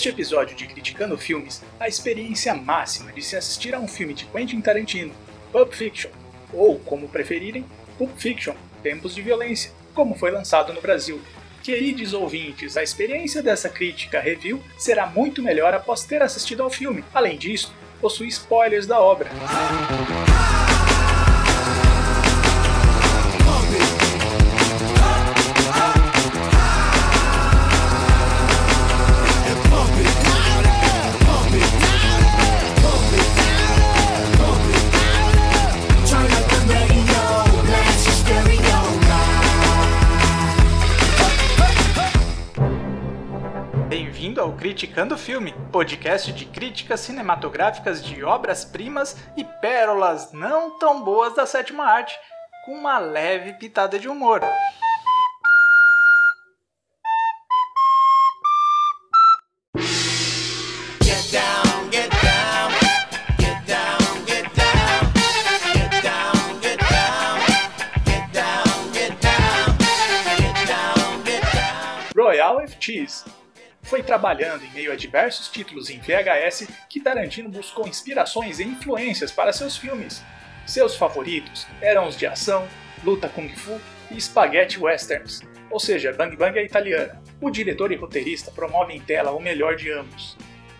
Neste episódio de Criticando Filmes, a experiência máxima de se assistir a um filme de Quentin Tarantino, Pulp Fiction, ou, como preferirem, Pulp Fiction, Tempos de Violência, como foi lançado no Brasil. Queridos ouvintes, a experiência dessa crítica review será muito melhor após ter assistido ao filme. Além disso, possui spoilers da obra. Criticando o Filme, podcast de críticas cinematográficas de obras-primas e pérolas não tão boas da sétima arte, com uma leve pitada de humor. Royal FTs. Foi trabalhando em meio a diversos títulos em VHS que Tarantino buscou inspirações e influências para seus filmes. Seus favoritos eram os de ação, luta kung fu e spaghetti westerns, ou seja, Bang Bang é italiana. O diretor e roteirista promove em tela o melhor de ambos.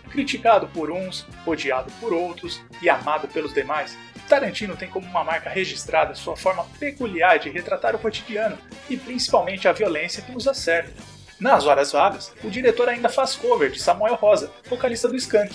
Criticado por uns, odiado por outros e amado pelos demais, Tarantino tem como uma marca registrada sua forma peculiar de retratar o cotidiano e principalmente a violência que nos acerta. Nas horas vagas, o diretor ainda faz cover de Samuel Rosa, vocalista do Skank.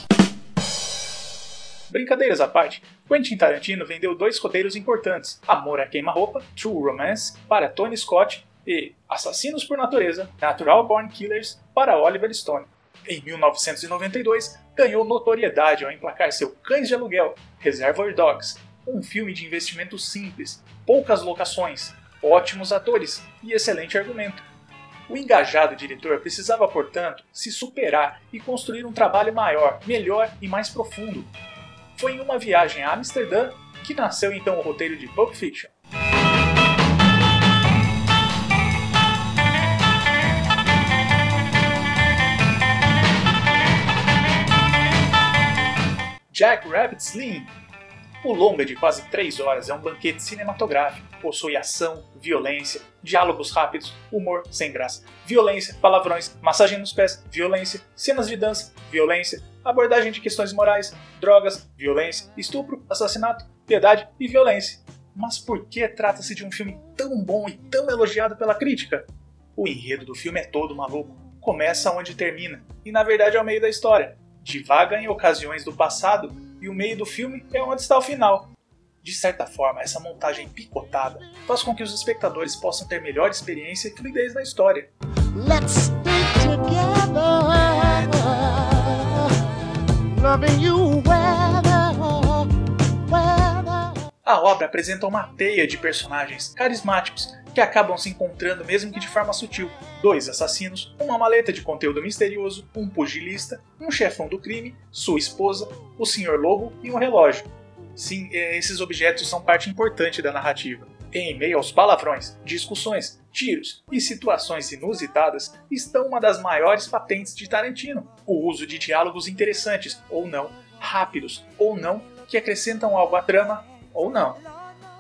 Brincadeiras à parte, Quentin Tarantino vendeu dois roteiros importantes: Amor a Queima-Roupa, True Romance, para Tony Scott e Assassinos por Natureza, Natural Born Killers, para Oliver Stone. Em 1992, ganhou notoriedade ao emplacar seu Cães de Aluguel, Reservoir Dogs, um filme de investimento simples, poucas locações, ótimos atores e excelente argumento. O engajado diretor precisava, portanto, se superar e construir um trabalho maior, melhor e mais profundo. Foi em uma viagem a Amsterdã que nasceu então o roteiro de Pulp Fiction. Jack Rabbit Slim. O longa de quase 3 horas é um banquete cinematográfico. Possui ação, violência, diálogos rápidos, humor sem graça, violência, palavrões, massagem nos pés, violência, cenas de dança, violência, abordagem de questões morais, drogas, violência, estupro, assassinato, piedade e violência. Mas por que trata-se de um filme tão bom e tão elogiado pela crítica? O enredo do filme é todo maluco. Começa onde termina, e na verdade é o meio da história. Divaga em ocasiões do passado, e o meio do filme é onde está o final. De certa forma, essa montagem picotada faz com que os espectadores possam ter melhor experiência e fluidez na história. A obra apresenta uma teia de personagens carismáticos que acabam se encontrando mesmo que de forma sutil. Dois assassinos, uma maleta de conteúdo misterioso, um pugilista, um chefão do crime, sua esposa, o Sr. Lobo e um relógio. Sim, eh, esses objetos são parte importante da narrativa. Em meio aos palavrões, discussões, tiros e situações inusitadas estão uma das maiores patentes de Tarantino: o uso de diálogos interessantes ou não, rápidos ou não, que acrescentam algo à trama ou não.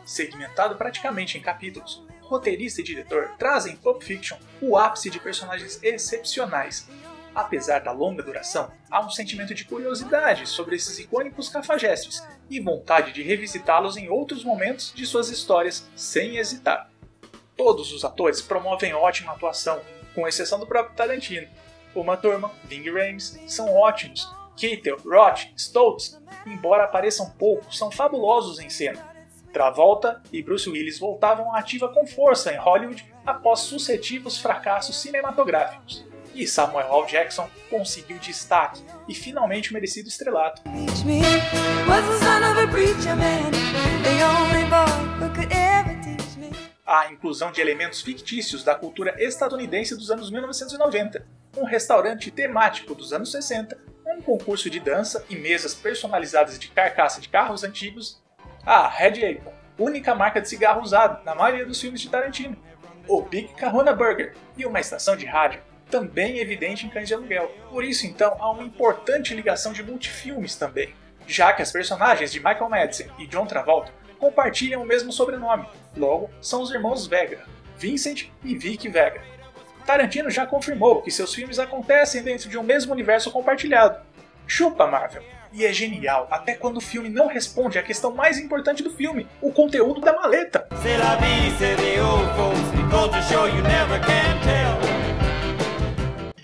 Segmentado praticamente em capítulos, roteirista e diretor trazem em Pulp Fiction o ápice de personagens excepcionais. Apesar da longa duração, há um sentimento de curiosidade sobre esses icônicos cafajestes e vontade de revisitá-los em outros momentos de suas histórias sem hesitar. Todos os atores promovem ótima atuação, com exceção do próprio Tarantino. Uma Thurman, Ving Rhames são ótimos. Keitel, Roth, Stoltz, embora apareçam pouco, são fabulosos em cena. Travolta e Bruce Willis voltavam à ativa com força em Hollywood após sucessivos fracassos cinematográficos. E Samuel L. Jackson conseguiu destaque e finalmente o merecido estrelato. A inclusão de elementos fictícios da cultura estadunidense dos anos 1990, um restaurante temático dos anos 60, um concurso de dança e mesas personalizadas de carcaça de carros antigos, a Red Apple, única marca de cigarro usada na maioria dos filmes de Tarantino, o Big Kahuna Burger e uma estação de rádio também evidente em Cães de Aluguel. Por isso, então, há uma importante ligação de multifilmes também, já que as personagens de Michael Madsen e John Travolta compartilham o mesmo sobrenome, logo são os irmãos Vega, Vincent e Vicky Vega. Tarantino já confirmou que seus filmes acontecem dentro de um mesmo universo compartilhado. Chupa Marvel! E é genial até quando o filme não responde à questão mais importante do filme, o conteúdo da maleta.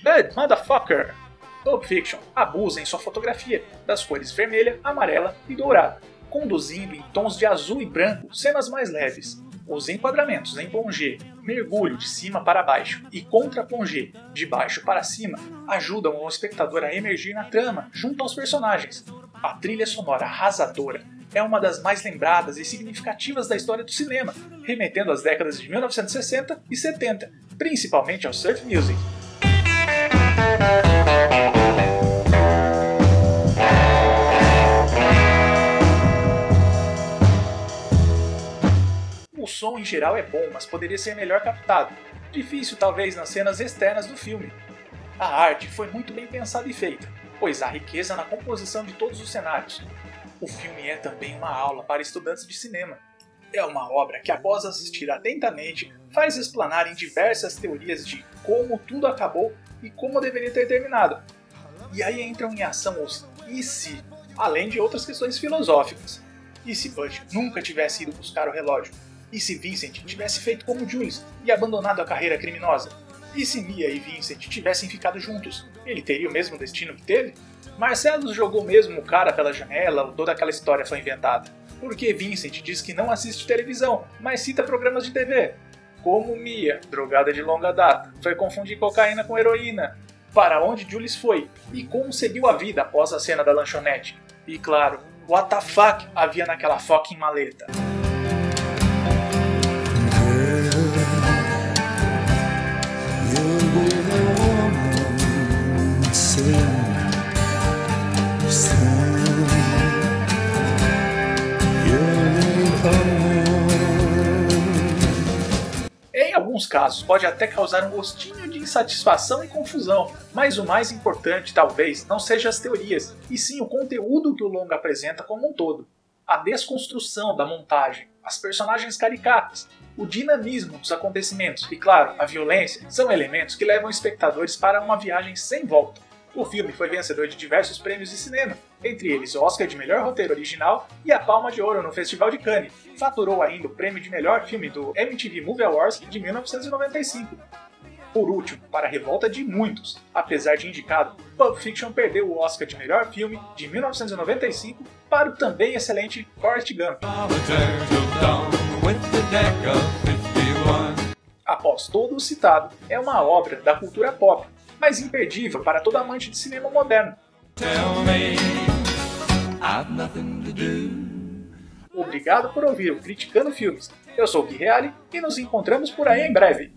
Bad Motherfucker! Pulp Fiction abusa em sua fotografia das cores vermelha, amarela e dourada, conduzindo em tons de azul e branco cenas mais leves. Os enquadramentos em plongé, mergulho de cima para baixo e contra-plongé de baixo para cima ajudam o espectador a emergir na trama junto aos personagens. A trilha sonora arrasadora é uma das mais lembradas e significativas da história do cinema, remetendo às décadas de 1960 e 70, principalmente ao surf music. Som em geral é bom, mas poderia ser melhor captado. Difícil talvez nas cenas externas do filme. A arte foi muito bem pensada e feita, pois há riqueza na composição de todos os cenários. O filme é também uma aula para estudantes de cinema. É uma obra que, após assistir atentamente, faz explanar em diversas teorias de como tudo acabou e como deveria ter terminado. E aí entram em ação os e se, além de outras questões filosóficas. E se Butch nunca tivesse ido buscar o relógio? E se Vincent tivesse feito como Julius e abandonado a carreira criminosa? E se Mia e Vincent tivessem ficado juntos? Ele teria o mesmo destino que teve? Marcelo jogou mesmo o cara pela janela ou toda aquela história foi inventada? Porque Vincent diz que não assiste televisão, mas cita programas de TV. Como Mia, drogada de longa data, foi confundir cocaína com heroína. Para onde Julius foi? E como seguiu a vida após a cena da lanchonete? E claro, what the fuck havia naquela fucking maleta? Casos, pode até causar um gostinho de insatisfação e confusão, mas o mais importante talvez não seja as teorias, e sim o conteúdo que o longa apresenta como um todo. A desconstrução da montagem, as personagens caricatas, o dinamismo dos acontecimentos e, claro, a violência são elementos que levam espectadores para uma viagem sem volta. O filme foi vencedor de diversos prêmios de cinema, entre eles o Oscar de Melhor Roteiro Original e a Palma de Ouro no Festival de Cannes. Faturou ainda o prêmio de melhor filme do MTV Movie Awards de 1995. Por último, para a revolta de muitos, apesar de indicado, Pulp Fiction perdeu o Oscar de melhor filme de 1995 para o também excelente Forrest Gump. Após todo o citado, é uma obra da cultura pop, mas imperdível para todo amante de cinema moderno. Obrigado por ouvir o Criticando Filmes. Eu sou o Gui Reale e nos encontramos por aí em breve.